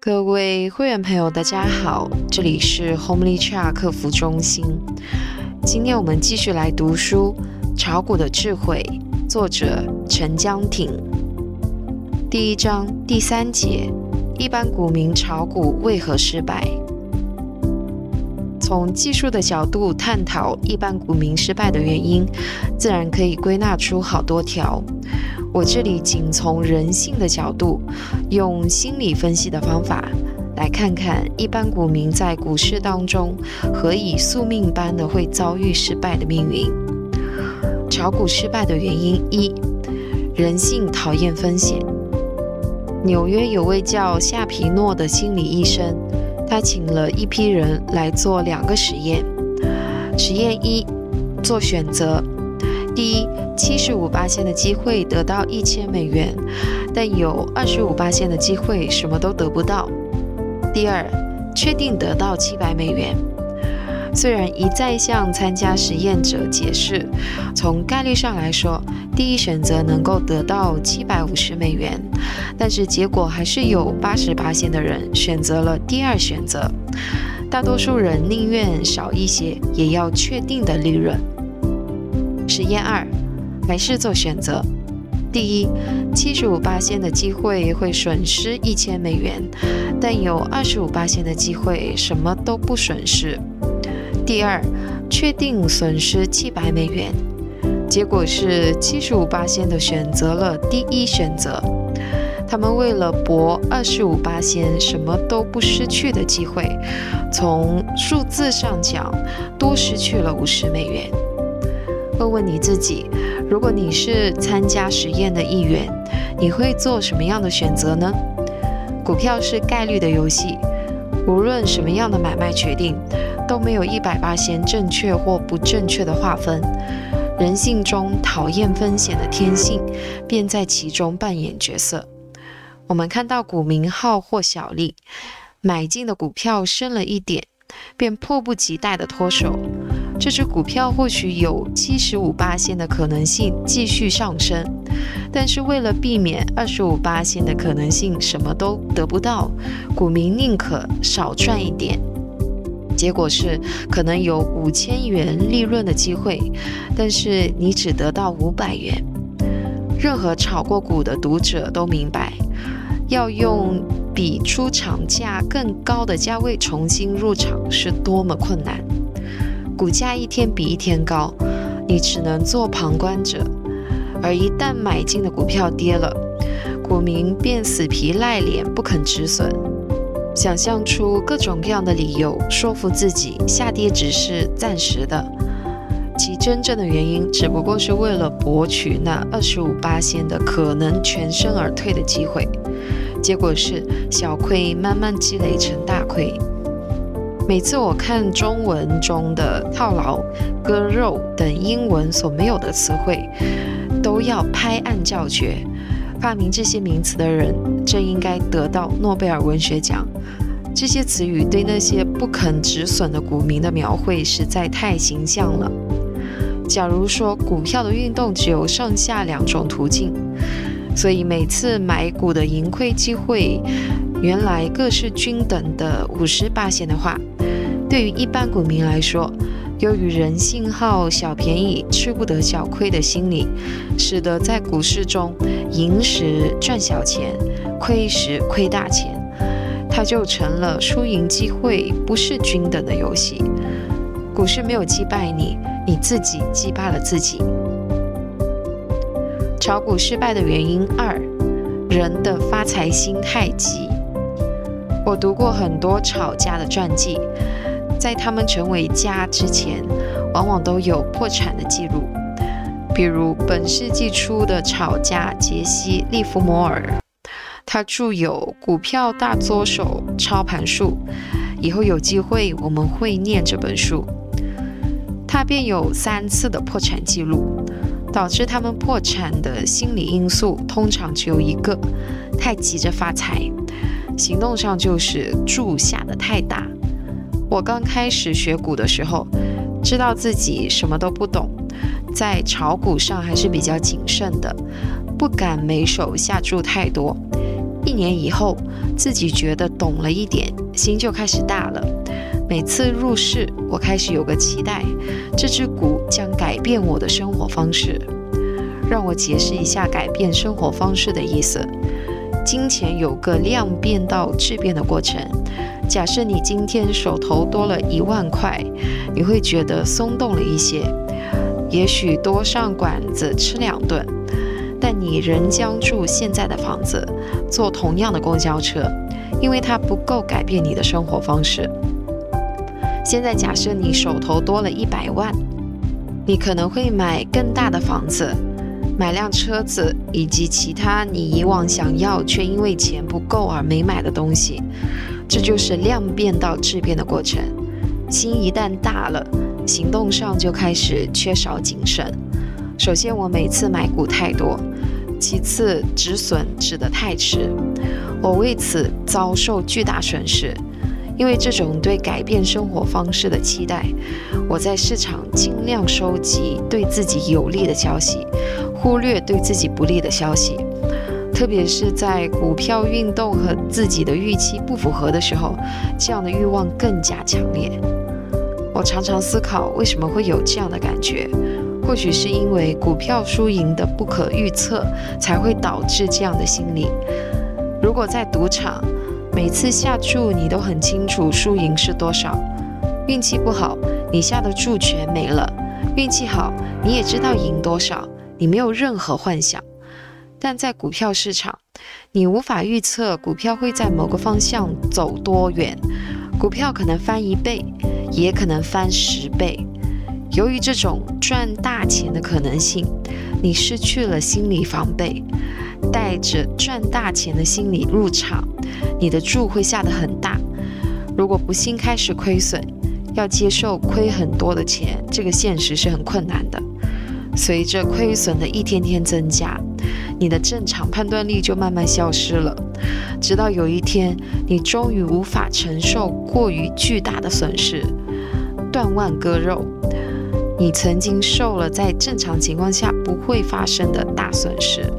各位会员朋友，大家好，这里是 Homely Chat 客服中心。今天我们继续来读书《炒股的智慧》，作者陈江挺。第一章第三节：一般股民炒股为何失败？从技术的角度探讨一般股民失败的原因，自然可以归纳出好多条。我这里仅从人性的角度，用心理分析的方法，来看看一般股民在股市当中何以宿命般的会遭遇失败的命运。炒股失败的原因一：人性讨厌风险。纽约有位叫夏皮诺的心理医生。他请了一批人来做两个实验。实验一，做选择：第一，七十五八线的机会得到一千美元，但有二十五八线的机会什么都得不到；第二，确定得到七百美元。虽然一再向参加实验者解释，从概率上来说，第一选择能够得到七百五十美元，但是结果还是有八十八线的人选择了第二选择。大多数人宁愿少一些，也要确定的利润。实验二，还是做选择。第一，七十五八线的机会会损失一千美元，但有二十五八线的机会什么都不损失。第二，确定损失七百美元，结果是七十五八仙的选择了第一选择。他们为了博二十五八仙什么都不失去的机会，从数字上讲，多失去了五十美元。问问你自己，如果你是参加实验的一员，你会做什么样的选择呢？股票是概率的游戏，无论什么样的买卖决定。都没有一百八先正确或不正确的划分，人性中讨厌风险的天性便在其中扮演角色。我们看到股民好或小利，买进的股票升了一点，便迫不及待地脱手。这只股票或许有七十五八仙的可能性继续上升，但是为了避免二十五八仙的可能性什么都得不到，股民宁可少赚一点。结果是可能有五千元利润的机会，但是你只得到五百元。任何炒过股的读者都明白，要用比出厂价更高的价位重新入场是多么困难。股价一天比一天高，你只能做旁观者。而一旦买进的股票跌了，股民便死皮赖脸不肯止损。想象出各种各样的理由，说服自己下跌只是暂时的，其真正的原因只不过是为了博取那二十五八仙的可能全身而退的机会。结果是小亏慢慢积累成大亏。每次我看中文中的套牢、割肉等英文所没有的词汇，都要拍案叫绝。发明这些名词的人真应该得到诺贝尔文学奖。这些词语对那些不肯止损的股民的描绘实在太形象了。假如说股票的运动只有上下两种途径，所以每次买股的盈亏机会原来各是均等的五十八线的话，对于一般股民来说，由于人性好小便宜、吃不得小亏的心理，使得在股市中赢时赚小钱，亏时亏大钱，它就成了输赢机会不是均等的游戏。股市没有击败你，你自己击败了自己。炒股失败的原因二：人的发财心太急。我读过很多炒家的传记。在他们成为家之前，往往都有破产的记录。比如本世纪初的炒家杰西·利弗摩尔，他著有《股票大作手操盘术》，以后有机会我们会念这本书。他便有三次的破产记录，导致他们破产的心理因素通常只有一个：太急着发财，行动上就是注下的太大。我刚开始学股的时候，知道自己什么都不懂，在炒股上还是比较谨慎的，不敢每手下注太多。一年以后，自己觉得懂了一点，心就开始大了。每次入市，我开始有个期待，这只股将改变我的生活方式。让我解释一下改变生活方式的意思。金钱有个量变到质变的过程。假设你今天手头多了一万块，你会觉得松动了一些，也许多上馆子吃两顿。但你仍将住现在的房子，坐同样的公交车，因为它不够改变你的生活方式。现在假设你手头多了一百万，你可能会买更大的房子，买辆车子，以及其他你以往想要却因为钱不够而没买的东西。这就是量变到质变的过程。心一旦大了，行动上就开始缺少谨慎。首先，我每次买股太多；其次，止损止得太迟，我为此遭受巨大损失。因为这种对改变生活方式的期待，我在市场尽量收集对自己有利的消息，忽略对自己不利的消息。特别是在股票运动和自己的预期不符合的时候，这样的欲望更加强烈。我常常思考，为什么会有这样的感觉？或许是因为股票输赢的不可预测，才会导致这样的心理。如果在赌场，每次下注你都很清楚输赢是多少，运气不好，你下的注全没了；运气好，你也知道赢多少，你没有任何幻想。但在股票市场，你无法预测股票会在某个方向走多远，股票可能翻一倍，也可能翻十倍。由于这种赚大钱的可能性，你失去了心理防备，带着赚大钱的心理入场，你的注会下得很大。如果不幸开始亏损，要接受亏很多的钱，这个现实是很困难的。随着亏损的一天天增加，你的正常判断力就慢慢消失了，直到有一天，你终于无法承受过于巨大的损失，断腕割肉。你曾经受了在正常情况下不会发生的大损失，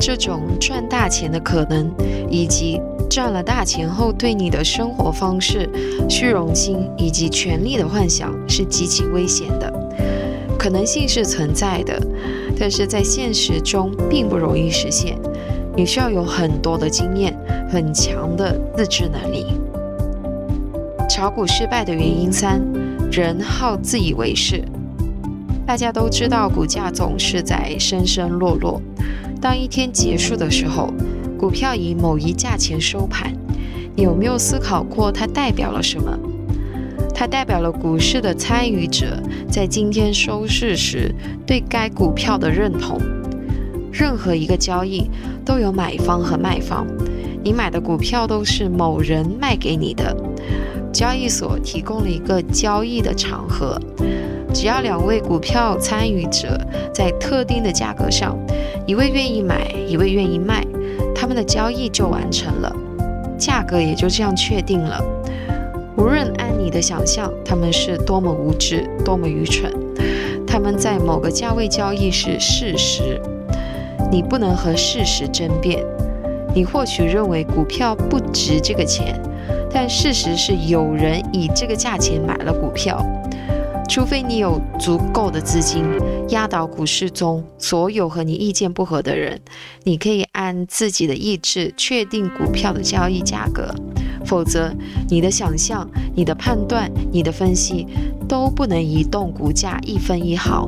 这种赚大钱的可能，以及赚了大钱后对你的生活方式、虚荣心以及权力的幻想是极其危险的。可能性是存在的，但是在现实中并不容易实现。你需要有很多的经验，很强的自制能力。炒股失败的原因三。人好自以为是，大家都知道股价总是在升升落落。当一天结束的时候，股票以某一价钱收盘，你有没有思考过它代表了什么？它代表了股市的参与者在今天收市时对该股票的认同。任何一个交易都有买方和卖方，你买的股票都是某人卖给你的。交易所提供了一个交易的场合，只要两位股票参与者在特定的价格上，一位愿意买，一位愿意卖，他们的交易就完成了，价格也就这样确定了。无论按你的想象，他们是多么无知，多么愚蠢，他们在某个价位交易是事实，你不能和事实争辩。你或许认为股票不值这个钱。但事实是，有人以这个价钱买了股票。除非你有足够的资金压倒股市中所有和你意见不合的人，你可以按自己的意志确定股票的交易价格。否则，你的想象、你的判断、你的分析都不能移动股价一分一毫。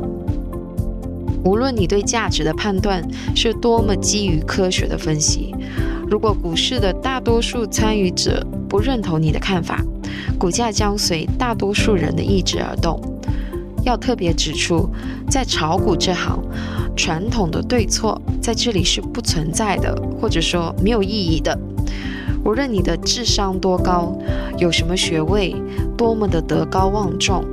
无论你对价值的判断是多么基于科学的分析，如果股市的大多数参与者，不认同你的看法，股价将随大多数人的意志而动。要特别指出，在炒股这行，传统的对错在这里是不存在的，或者说没有意义的。无论你的智商多高，有什么学位，多么的德高望重，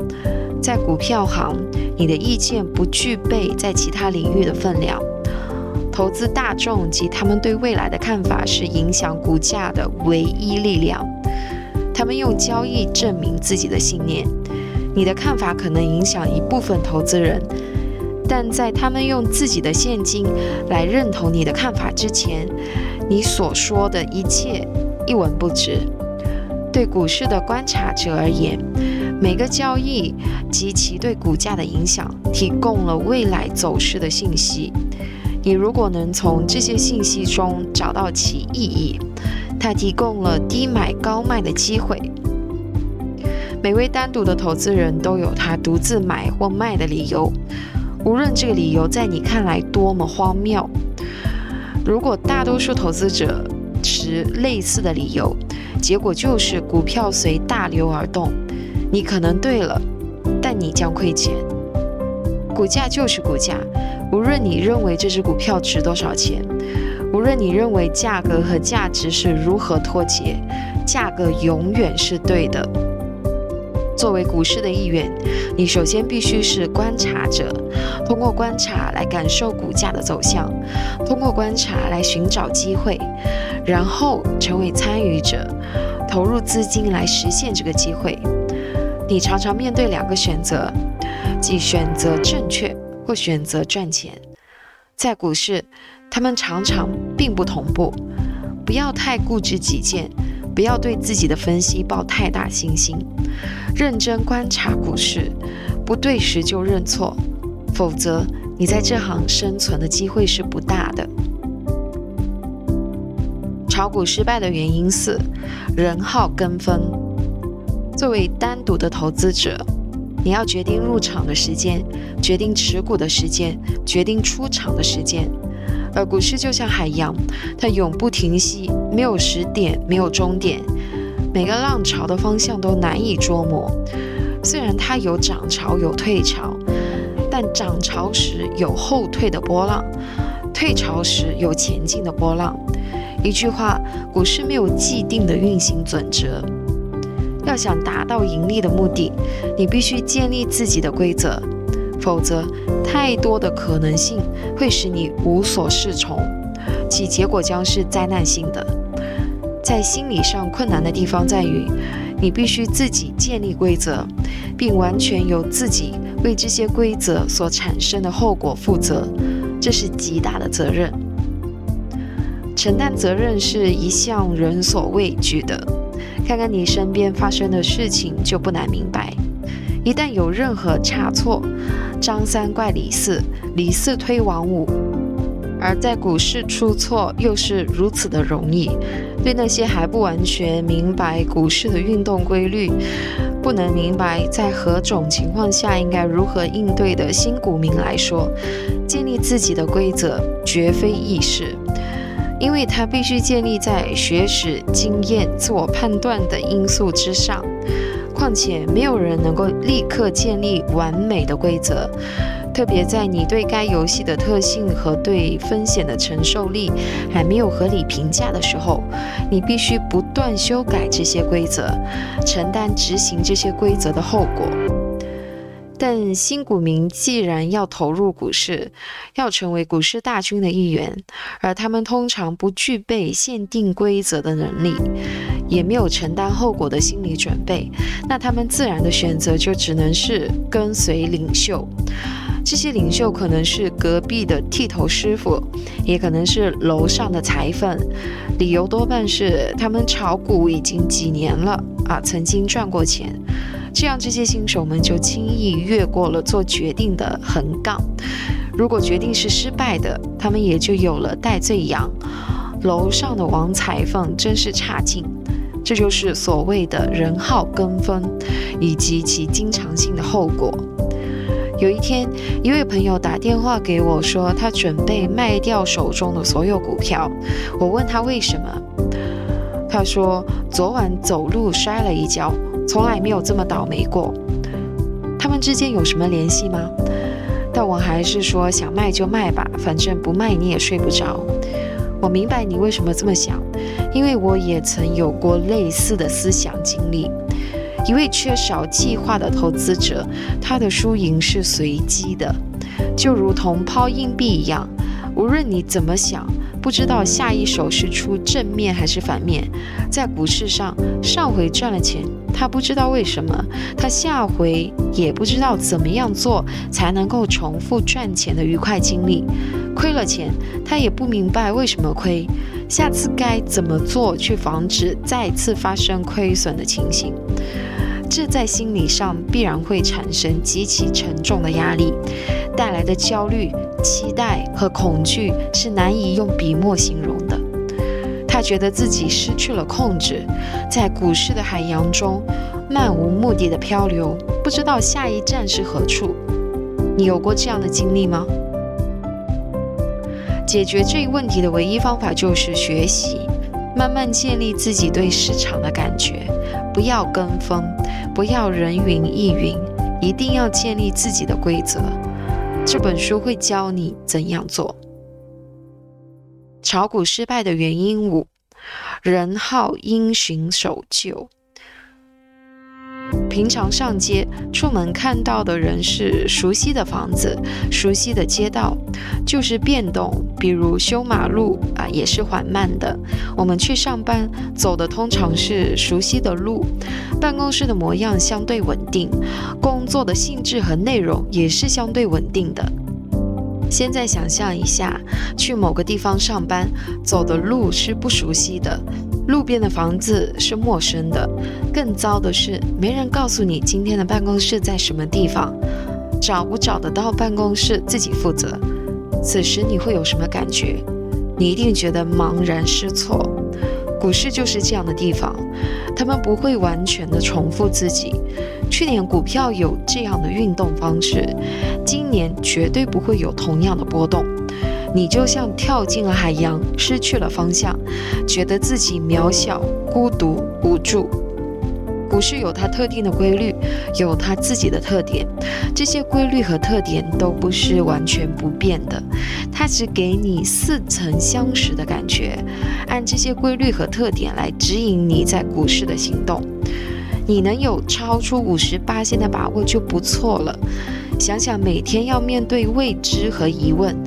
在股票行，你的意见不具备在其他领域的分量。投资大众及他们对未来的看法是影响股价的唯一力量。他们用交易证明自己的信念。你的看法可能影响一部分投资人，但在他们用自己的现金来认同你的看法之前，你所说的一切一文不值。对股市的观察者而言，每个交易及其对股价的影响，提供了未来走势的信息。你如果能从这些信息中找到其意义，它提供了低买高卖的机会。每位单独的投资人都有他独自买或卖的理由，无论这个理由在你看来多么荒谬。如果大多数投资者持类似的理由，结果就是股票随大流而动，你可能对了，但你将亏钱。股价就是股价，无论你认为这只股票值多少钱，无论你认为价格和价值是如何脱节，价格永远是对的。作为股市的一员，你首先必须是观察者，通过观察来感受股价的走向，通过观察来寻找机会，然后成为参与者。投入资金来实现这个机会，你常常面对两个选择，即选择正确或选择赚钱。在股市，他们常常并不同步。不要太固执己见，不要对自己的分析抱太大信心。认真观察股市，不对时就认错，否则你在这行生存的机会是不大的。炒股失败的原因四：人号跟风。作为单独的投资者，你要决定入场的时间，决定持股的时间，决定出场的时间。而股市就像海洋，它永不停息，没有始点，没有终点。每个浪潮的方向都难以捉摸。虽然它有涨潮，有退潮，但涨潮时有后退的波浪，退潮时有前进的波浪。一句话，股市没有既定的运行准则。要想达到盈利的目的，你必须建立自己的规则，否则太多的可能性会使你无所适从，其结果将是灾难性的。在心理上困难的地方在于，你必须自己建立规则，并完全由自己为这些规则所产生的后果负责，这是极大的责任。承担责任是一向人所畏惧的。看看你身边发生的事情，就不难明白。一旦有任何差错，张三怪李四，李四推王五。而在股市出错又是如此的容易。对那些还不完全明白股市的运动规律，不能明白在何种情况下应该如何应对的新股民来说，建立自己的规则绝非易事。因为它必须建立在学识、经验、自我判断等因素之上。况且，没有人能够立刻建立完美的规则，特别在你对该游戏的特性和对风险的承受力还没有合理评价的时候，你必须不断修改这些规则，承担执行这些规则的后果。但新股民既然要投入股市，要成为股市大军的一员，而他们通常不具备限定规则的能力，也没有承担后果的心理准备，那他们自然的选择就只能是跟随领袖。这些领袖可能是隔壁的剃头师傅，也可能是楼上的裁缝，理由多半是他们炒股已经几年了啊，曾经赚过钱。这样，这些新手们就轻易越过了做决定的横杠。如果决定是失败的，他们也就有了戴罪羊。楼上的王裁缝真是差劲。这就是所谓的人号跟风，以及其经常性的后果。有一天，一位朋友打电话给我说，他准备卖掉手中的所有股票。我问他为什么，他说昨晚走路摔了一跤。从来没有这么倒霉过。他们之间有什么联系吗？但我还是说，想卖就卖吧，反正不卖你也睡不着。我明白你为什么这么想，因为我也曾有过类似的思想经历。一位缺少计划的投资者，他的输赢是随机的，就如同抛硬币一样，无论你怎么想。不知道下一手是出正面还是反面，在股市上，上回赚了钱，他不知道为什么，他下回也不知道怎么样做才能够重复赚钱的愉快经历。亏了钱，他也不明白为什么亏，下次该怎么做去防止再次发生亏损的情形。这在心理上必然会产生极其沉重的压力，带来的焦虑、期待和恐惧是难以用笔墨形容的。他觉得自己失去了控制，在股市的海洋中漫无目的的漂流，不知道下一站是何处。你有过这样的经历吗？解决这一问题的唯一方法就是学习，慢慢建立自己对市场的感觉，不要跟风，不要人云亦云，一定要建立自己的规则。这本书会教你怎样做。炒股失败的原因五：人好因循守旧。平常上街出门看到的人是熟悉的房子、熟悉的街道，就是变动，比如修马路啊，也是缓慢的。我们去上班走的通常是熟悉的路，办公室的模样相对稳定，工作的性质和内容也是相对稳定的。现在想象一下，去某个地方上班，走的路是不熟悉的。路边的房子是陌生的，更糟的是没人告诉你今天的办公室在什么地方，找不找得到办公室自己负责。此时你会有什么感觉？你一定觉得茫然失措。股市就是这样的地方，他们不会完全的重复自己。去年股票有这样的运动方式，今年绝对不会有同样的波动。你就像跳进了海洋，失去了方向，觉得自己渺小、孤独、无助。股市有它特定的规律，有它自己的特点，这些规律和特点都不是完全不变的，它只给你似曾相识的感觉。按这些规律和特点来指引你在股市的行动，你能有超出五十八线的把握就不错了。想想每天要面对未知和疑问。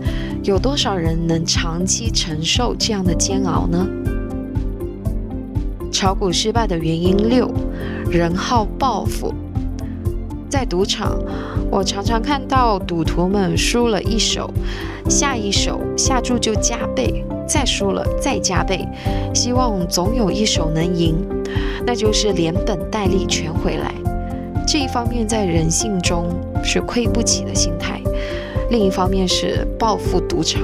有多少人能长期承受这样的煎熬呢？炒股失败的原因六：人好报复。在赌场，我常常看到赌徒们输了一手，下一手下注就加倍，再输了再加倍，希望总有一手能赢，那就是连本带利全回来。这一方面在人性中是亏不起的心态。另一方面是报复赌场，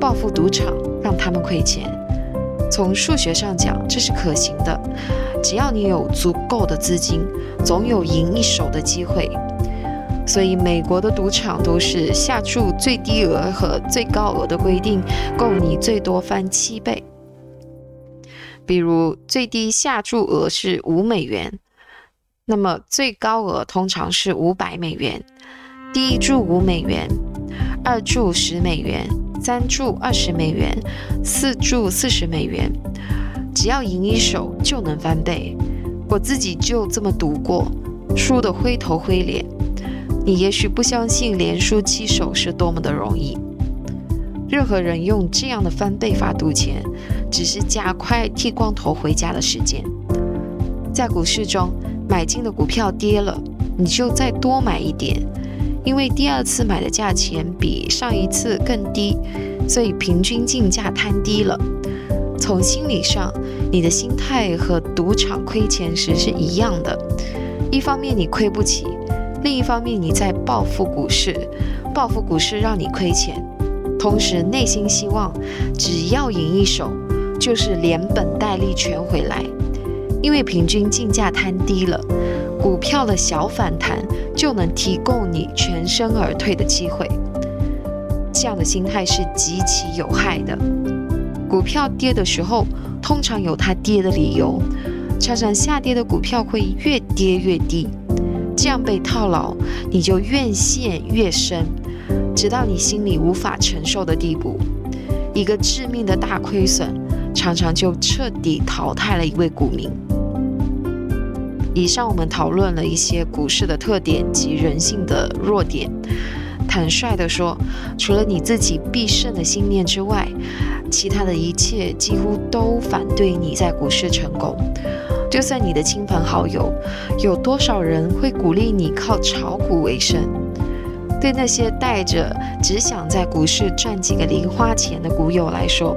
报复赌场让他们亏钱。从数学上讲，这是可行的。只要你有足够的资金，总有赢一手的机会。所以，美国的赌场都是下注最低额和最高额的规定，够你最多翻七倍。比如，最低下注额是五美元，那么最高额通常是五百美元。第一注五美元，二注十美元，三注二十美元，四注四十美元，只要赢一手就能翻倍。我自己就这么赌过，输得灰头灰脸。你也许不相信连输七手是多么的容易。任何人用这样的翻倍法赌钱，只是加快剃光头回家的时间。在股市中，买进的股票跌了，你就再多买一点。因为第二次买的价钱比上一次更低，所以平均竞价摊低了。从心理上，你的心态和赌场亏钱时是一样的。一方面你亏不起，另一方面你在报复股市，报复股市让你亏钱，同时内心希望只要赢一手，就是连本带利全回来。因为平均竞价摊低了。股票的小反弹就能提供你全身而退的机会，这样的心态是极其有害的。股票跌的时候，通常有它跌的理由，常常下跌的股票会越跌越低，这样被套牢，你就越陷越深，直到你心里无法承受的地步。一个致命的大亏损，常常就彻底淘汰了一位股民。以上我们讨论了一些股市的特点及人性的弱点。坦率地说，除了你自己必胜的信念之外，其他的一切几乎都反对你在股市成功。就算你的亲朋好友，有多少人会鼓励你靠炒股为生？对那些带着只想在股市赚几个零花钱的股友来说，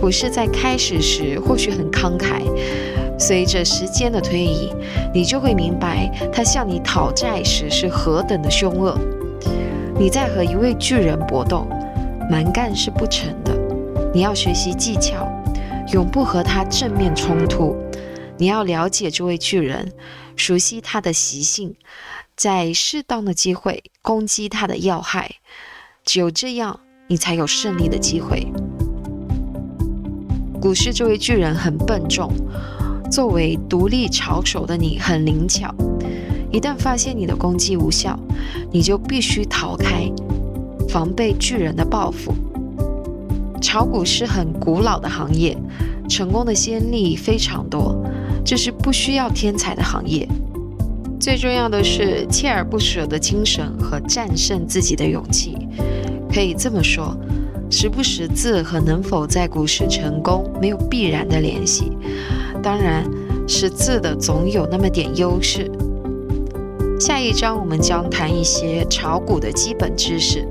股市在开始时或许很慷慨，随着时间的推移，你就会明白他向你讨债时是何等的凶恶。你在和一位巨人搏斗，蛮干是不成的。你要学习技巧，永不和他正面冲突。你要了解这位巨人，熟悉他的习性，在适当的机会攻击他的要害。只有这样，你才有胜利的机会。股市这位巨人很笨重，作为独立炒手的你很灵巧。一旦发现你的攻击无效，你就必须逃开，防备巨人的报复。炒股是很古老的行业，成功的先例非常多，这是不需要天才的行业。最重要的是锲而不舍的精神和战胜自己的勇气。可以这么说，识不识字和能否在股市成功没有必然的联系。当然，识字的总有那么点优势。下一章我们将谈一些炒股的基本知识。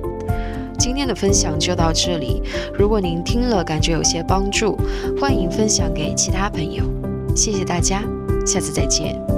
今天的分享就到这里。如果您听了感觉有些帮助，欢迎分享给其他朋友。谢谢大家，下次再见。